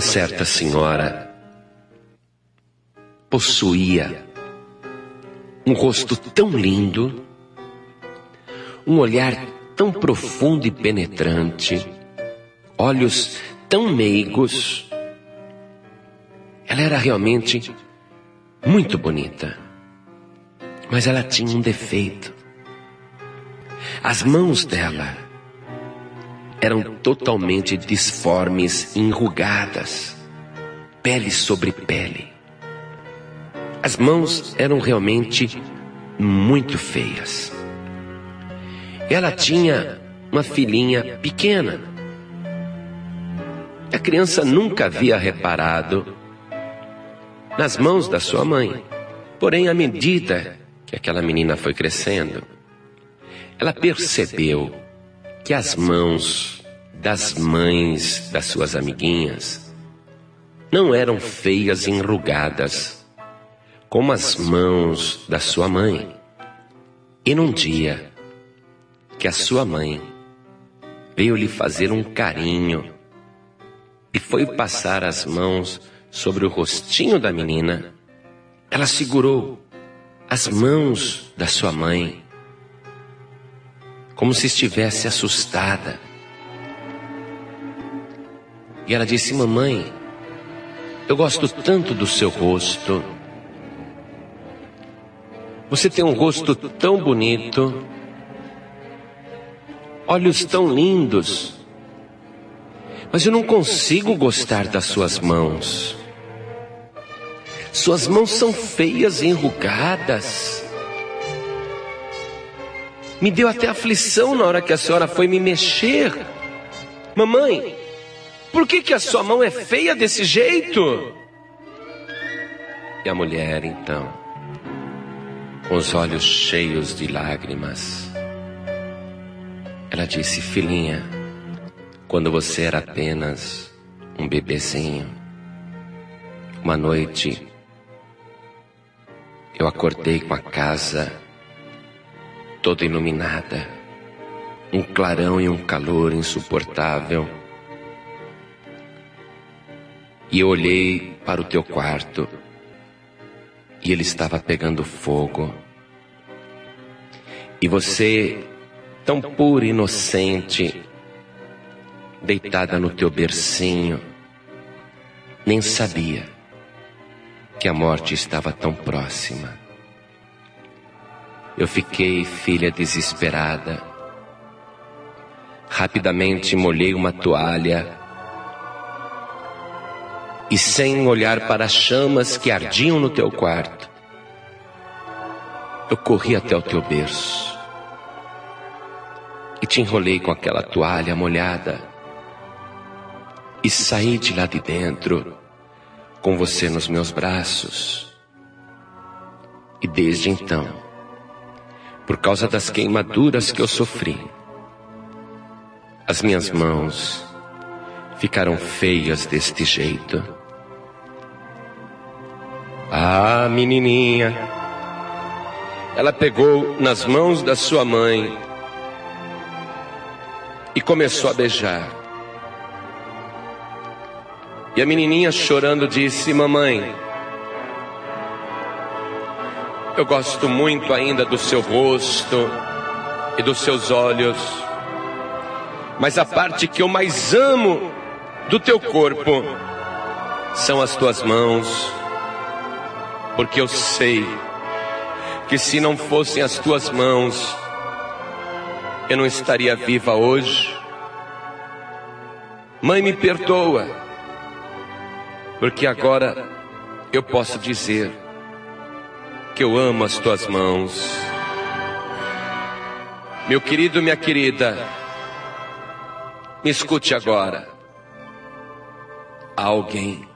Uma certa senhora possuía um rosto tão lindo, um olhar tão profundo e penetrante, olhos tão meigos. Ela era realmente muito bonita, mas ela tinha um defeito. As mãos dela eram totalmente disformes, enrugadas, pele sobre pele. As mãos eram realmente muito feias. Ela tinha uma filhinha pequena. A criança nunca havia reparado nas mãos da sua mãe. Porém, à medida que aquela menina foi crescendo, ela percebeu que as mãos das mães das suas amiguinhas não eram feias e enrugadas como as mãos da sua mãe. E num dia que a sua mãe veio lhe fazer um carinho e foi passar as mãos sobre o rostinho da menina, ela segurou as mãos da sua mãe como se estivesse assustada. E ela disse: Mamãe, eu gosto tanto do seu rosto. Você tem um rosto tão bonito, olhos tão lindos, mas eu não consigo gostar das suas mãos. Suas mãos são feias e enrugadas. Me deu até aflição na hora que a senhora foi me mexer. Mamãe, por que, que a sua mão é feia desse jeito? E a mulher, então, com os olhos cheios de lágrimas, ela disse: Filhinha, quando você era apenas um bebezinho, uma noite eu acordei com a casa toda iluminada, um clarão e um calor insuportável. E eu olhei para o teu quarto e ele estava pegando fogo. E você, tão pura e inocente, deitada no teu bercinho, nem sabia que a morte estava tão próxima. Eu fiquei, filha desesperada. Rapidamente molhei uma toalha e, sem olhar para as chamas que ardiam no teu quarto, eu corri até o teu berço e te enrolei com aquela toalha molhada e saí de lá de dentro com você nos meus braços. E desde então, por causa das queimaduras que eu sofri. As minhas mãos ficaram feias deste jeito. Ah, menininha, ela pegou nas mãos da sua mãe e começou a beijar. E a menininha chorando disse: Mamãe, eu gosto muito ainda do seu rosto e dos seus olhos. Mas a parte que eu mais amo do teu corpo são as tuas mãos. Porque eu sei que se não fossem as tuas mãos, eu não estaria viva hoje. Mãe, me perdoa, porque agora eu posso dizer eu amo as tuas mãos. Meu querido, minha querida, me escute agora. Há alguém,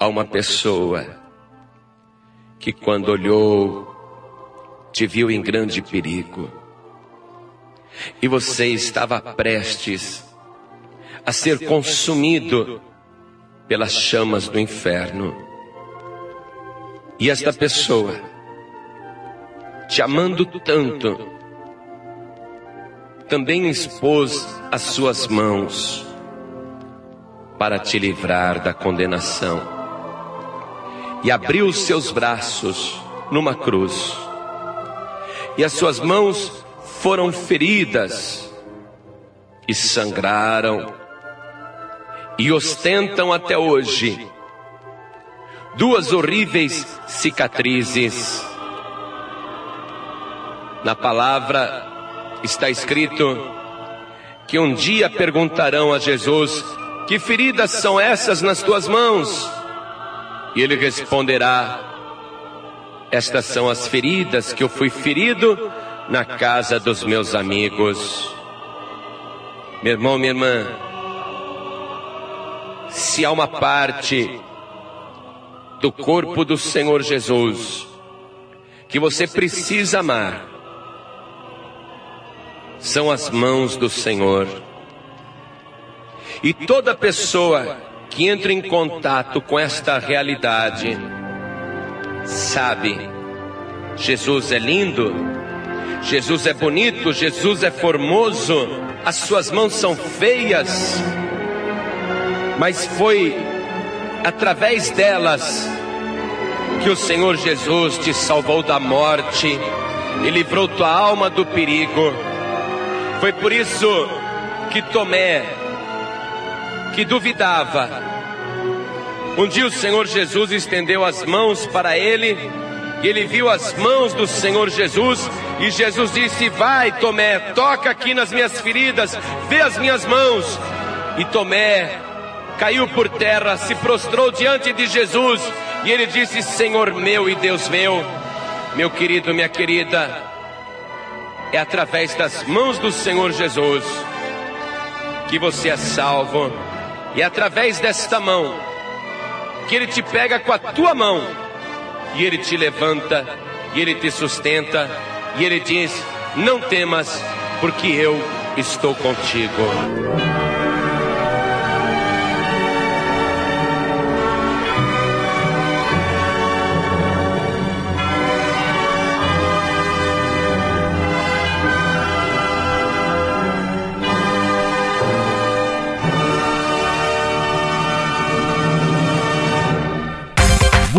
há uma pessoa que quando olhou, te viu em grande perigo. E você estava prestes a ser consumido pelas chamas do inferno. E esta pessoa, te amando tanto, também expôs as suas mãos para te livrar da condenação. E abriu os seus braços numa cruz, e as suas mãos foram feridas e sangraram, e ostentam até hoje duas horríveis cicatrizes. Na palavra está escrito que um dia perguntarão a Jesus: Que feridas são essas nas tuas mãos? E ele responderá: Estas são as feridas que eu fui ferido na casa dos meus amigos. Meu irmão, minha irmã, se há uma parte do corpo do Senhor Jesus que você precisa amar, são as mãos do Senhor. E toda pessoa que entra em contato com esta realidade sabe: Jesus é lindo, Jesus é bonito, Jesus é formoso, as suas mãos são feias, mas foi através delas que o Senhor Jesus te salvou da morte e livrou tua alma do perigo. Foi por isso que Tomé, que duvidava, um dia o Senhor Jesus estendeu as mãos para ele, e ele viu as mãos do Senhor Jesus, e Jesus disse: Vai, Tomé, toca aqui nas minhas feridas, vê as minhas mãos. E Tomé caiu por terra, se prostrou diante de Jesus, e ele disse: Senhor meu e Deus meu, meu querido, minha querida, é através das mãos do Senhor Jesus que você é salvo, e é através desta mão que Ele te pega com a tua mão e Ele te levanta e Ele te sustenta e Ele diz: Não temas, porque eu estou contigo.